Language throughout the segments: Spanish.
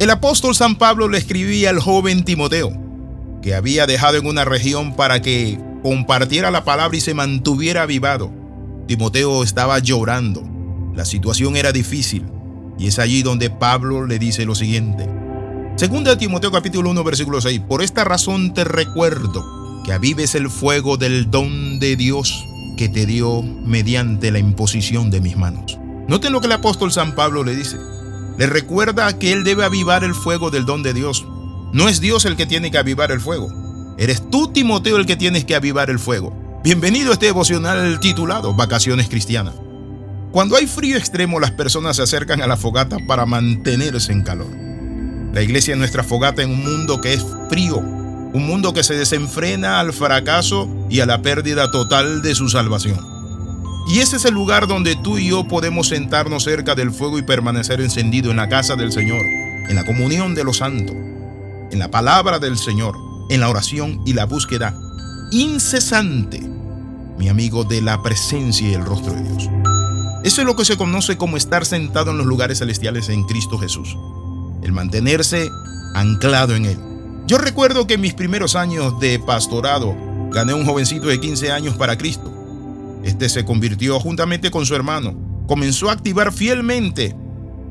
El apóstol San Pablo le escribía al joven Timoteo, que había dejado en una región para que compartiera la palabra y se mantuviera avivado. Timoteo estaba llorando. La situación era difícil. Y es allí donde Pablo le dice lo siguiente. Segunda Timoteo capítulo 1 versículo 6. Por esta razón te recuerdo que avives el fuego del don de Dios que te dio mediante la imposición de mis manos. Noten lo que el apóstol San Pablo le dice. Le recuerda que él debe avivar el fuego del don de Dios. No es Dios el que tiene que avivar el fuego. Eres tú, Timoteo, el que tienes que avivar el fuego. Bienvenido a este devocional titulado Vacaciones Cristianas. Cuando hay frío extremo, las personas se acercan a la fogata para mantenerse en calor. La iglesia es nuestra fogata en un mundo que es frío, un mundo que se desenfrena al fracaso y a la pérdida total de su salvación. Y ese es el lugar donde tú y yo podemos sentarnos cerca del fuego y permanecer encendido en la casa del Señor, en la comunión de los santos, en la palabra del Señor, en la oración y la búsqueda incesante, mi amigo, de la presencia y el rostro de Dios. Eso es lo que se conoce como estar sentado en los lugares celestiales en Cristo Jesús. El mantenerse anclado en Él. Yo recuerdo que en mis primeros años de pastorado gané un jovencito de 15 años para Cristo. Este se convirtió juntamente con su hermano. Comenzó a activar fielmente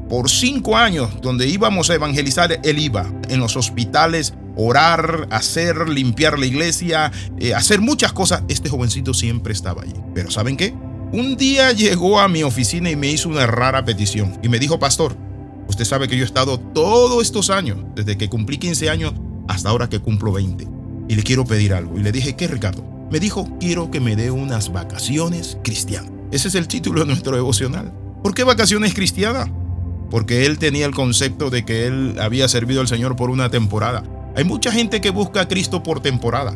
por cinco años donde íbamos a evangelizar, él iba en los hospitales, orar, hacer, limpiar la iglesia, eh, hacer muchas cosas. Este jovencito siempre estaba allí. Pero ¿saben qué? Un día llegó a mi oficina y me hizo una rara petición y me dijo, pastor, usted sabe que yo he estado todos estos años, desde que cumplí 15 años hasta ahora que cumplo 20, y le quiero pedir algo. Y le dije, ¿qué Ricardo? Me dijo, quiero que me dé unas vacaciones cristianas. Ese es el título de nuestro devocional. ¿Por qué vacaciones cristianas? Porque él tenía el concepto de que él había servido al Señor por una temporada. Hay mucha gente que busca a Cristo por temporada.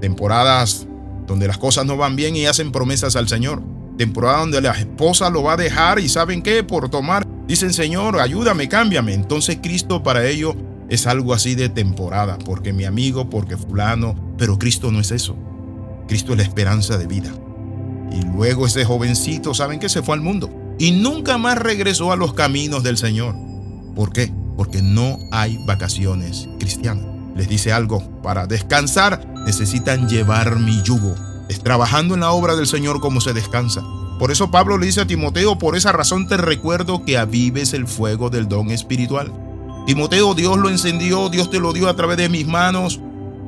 Temporadas donde las cosas no van bien y hacen promesas al Señor temporada donde la esposa lo va a dejar y saben qué, por tomar, dicen Señor, ayúdame, cámbiame. Entonces Cristo para ello es algo así de temporada, porque mi amigo, porque fulano, pero Cristo no es eso. Cristo es la esperanza de vida. Y luego ese jovencito, ¿saben que Se fue al mundo y nunca más regresó a los caminos del Señor. ¿Por qué? Porque no hay vacaciones cristianas. Les dice algo, para descansar necesitan llevar mi yugo es trabajando en la obra del Señor como se descansa. Por eso Pablo le dice a Timoteo, por esa razón te recuerdo que avives el fuego del don espiritual. Timoteo, Dios lo encendió, Dios te lo dio a través de mis manos,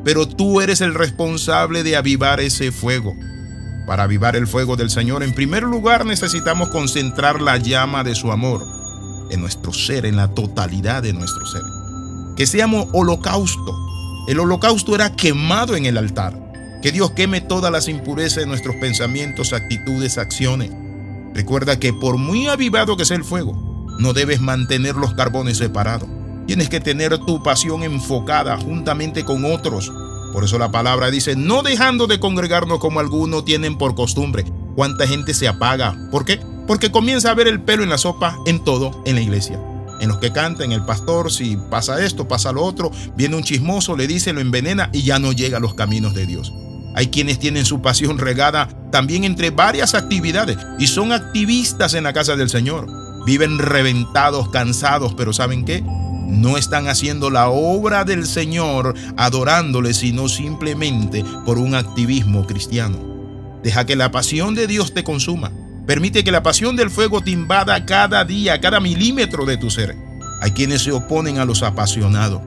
pero tú eres el responsable de avivar ese fuego. Para avivar el fuego del Señor, en primer lugar necesitamos concentrar la llama de su amor en nuestro ser, en la totalidad de nuestro ser. Que seamos holocausto. El holocausto era quemado en el altar. Que Dios queme todas las impurezas de nuestros pensamientos, actitudes, acciones. Recuerda que por muy avivado que sea el fuego, no debes mantener los carbones separados. Tienes que tener tu pasión enfocada juntamente con otros. Por eso la palabra dice, no dejando de congregarnos como algunos tienen por costumbre. ¿Cuánta gente se apaga? ¿Por qué? Porque comienza a ver el pelo en la sopa en todo en la iglesia. En los que cantan, el pastor, si pasa esto, pasa lo otro, viene un chismoso, le dice, lo envenena y ya no llega a los caminos de Dios. Hay quienes tienen su pasión regada también entre varias actividades y son activistas en la casa del Señor. Viven reventados, cansados, pero ¿saben qué? No están haciendo la obra del Señor adorándole, sino simplemente por un activismo cristiano. Deja que la pasión de Dios te consuma. Permite que la pasión del fuego te invada cada día, cada milímetro de tu ser. Hay quienes se oponen a los apasionados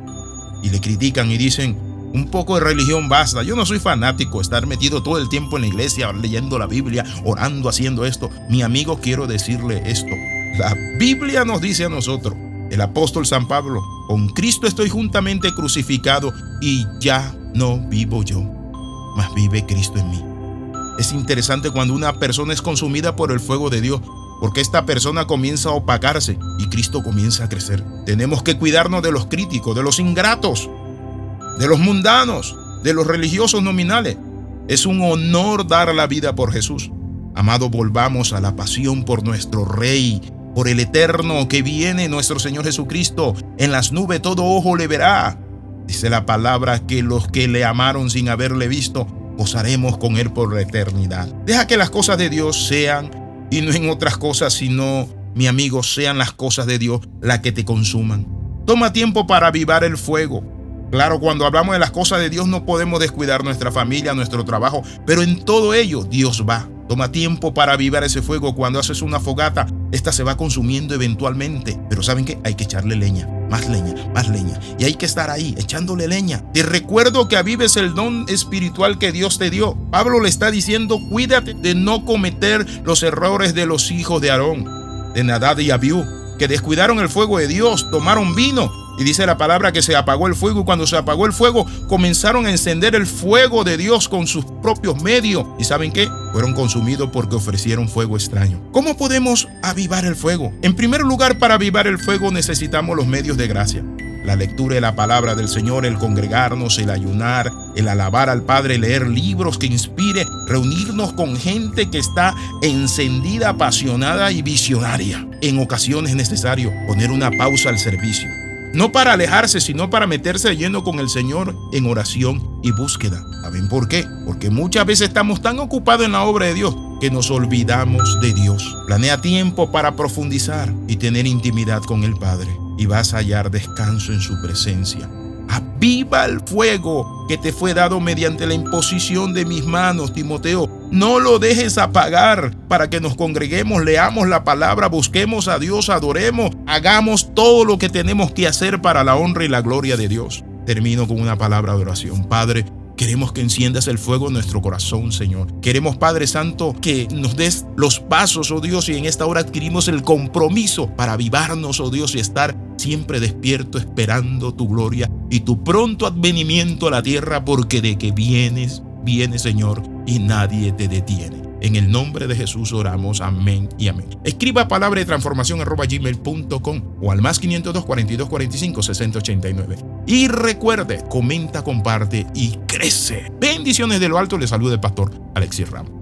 y le critican y dicen, un poco de religión basta. Yo no soy fanático, estar metido todo el tiempo en la iglesia, leyendo la Biblia, orando, haciendo esto. Mi amigo, quiero decirle esto. La Biblia nos dice a nosotros, el apóstol San Pablo, con Cristo estoy juntamente crucificado y ya no vivo yo, mas vive Cristo en mí. Es interesante cuando una persona es consumida por el fuego de Dios, porque esta persona comienza a opacarse y Cristo comienza a crecer. Tenemos que cuidarnos de los críticos, de los ingratos, de los mundanos, de los religiosos nominales. Es un honor dar la vida por Jesús. Amado, volvamos a la pasión por nuestro Rey, por el eterno que viene nuestro Señor Jesucristo. En las nubes todo ojo le verá. Dice la palabra que los que le amaron sin haberle visto, gozaremos con Él por la eternidad. Deja que las cosas de Dios sean, y no en otras cosas, sino, mi amigo, sean las cosas de Dios las que te consuman. Toma tiempo para avivar el fuego. Claro, cuando hablamos de las cosas de Dios no podemos descuidar nuestra familia, nuestro trabajo, pero en todo ello Dios va. Toma tiempo para avivar ese fuego. Cuando haces una fogata, esta se va consumiendo eventualmente. Pero ¿saben qué? Hay que echarle leña, más leña, más leña. Y hay que estar ahí, echándole leña. Te recuerdo que avives el don espiritual que Dios te dio. Pablo le está diciendo, cuídate de no cometer los errores de los hijos de Aarón, de Nadad y Abiú, que descuidaron el fuego de Dios, tomaron vino y dice la palabra que se apagó el fuego y cuando se apagó el fuego comenzaron a encender el fuego de Dios con sus propios medios. ¿Y saben qué? Fueron consumidos porque ofrecieron fuego extraño. ¿Cómo podemos avivar el fuego? En primer lugar, para avivar el fuego necesitamos los medios de gracia. La lectura de la palabra del Señor, el congregarnos, el ayunar, el alabar al Padre, leer libros que inspire, reunirnos con gente que está encendida, apasionada y visionaria. En ocasiones es necesario poner una pausa al servicio no para alejarse, sino para meterse lleno con el Señor en oración y búsqueda. ¿Saben por qué? Porque muchas veces estamos tan ocupados en la obra de Dios que nos olvidamos de Dios. Planea tiempo para profundizar y tener intimidad con el Padre y vas a hallar descanso en su presencia. Aviva el fuego que te fue dado mediante la imposición de mis manos, Timoteo. No lo dejes apagar para que nos congreguemos, leamos la palabra, busquemos a Dios, adoremos, hagamos todo lo que tenemos que hacer para la honra y la gloria de Dios. Termino con una palabra de oración. Padre, Queremos que enciendas el fuego en nuestro corazón, Señor. Queremos, Padre Santo, que nos des los pasos, oh Dios, y en esta hora adquirimos el compromiso para avivarnos, oh Dios, y estar siempre despierto esperando tu gloria y tu pronto advenimiento a la tierra, porque de que vienes, vienes, Señor, y nadie te detiene. En el nombre de Jesús oramos. Amén y amén. Escriba palabra de transformación arroba gmail.com o al más 502 42 45 60 89. Y recuerde, comenta, comparte y crece. Bendiciones de lo alto. Le saluda el pastor Alexis Ramos.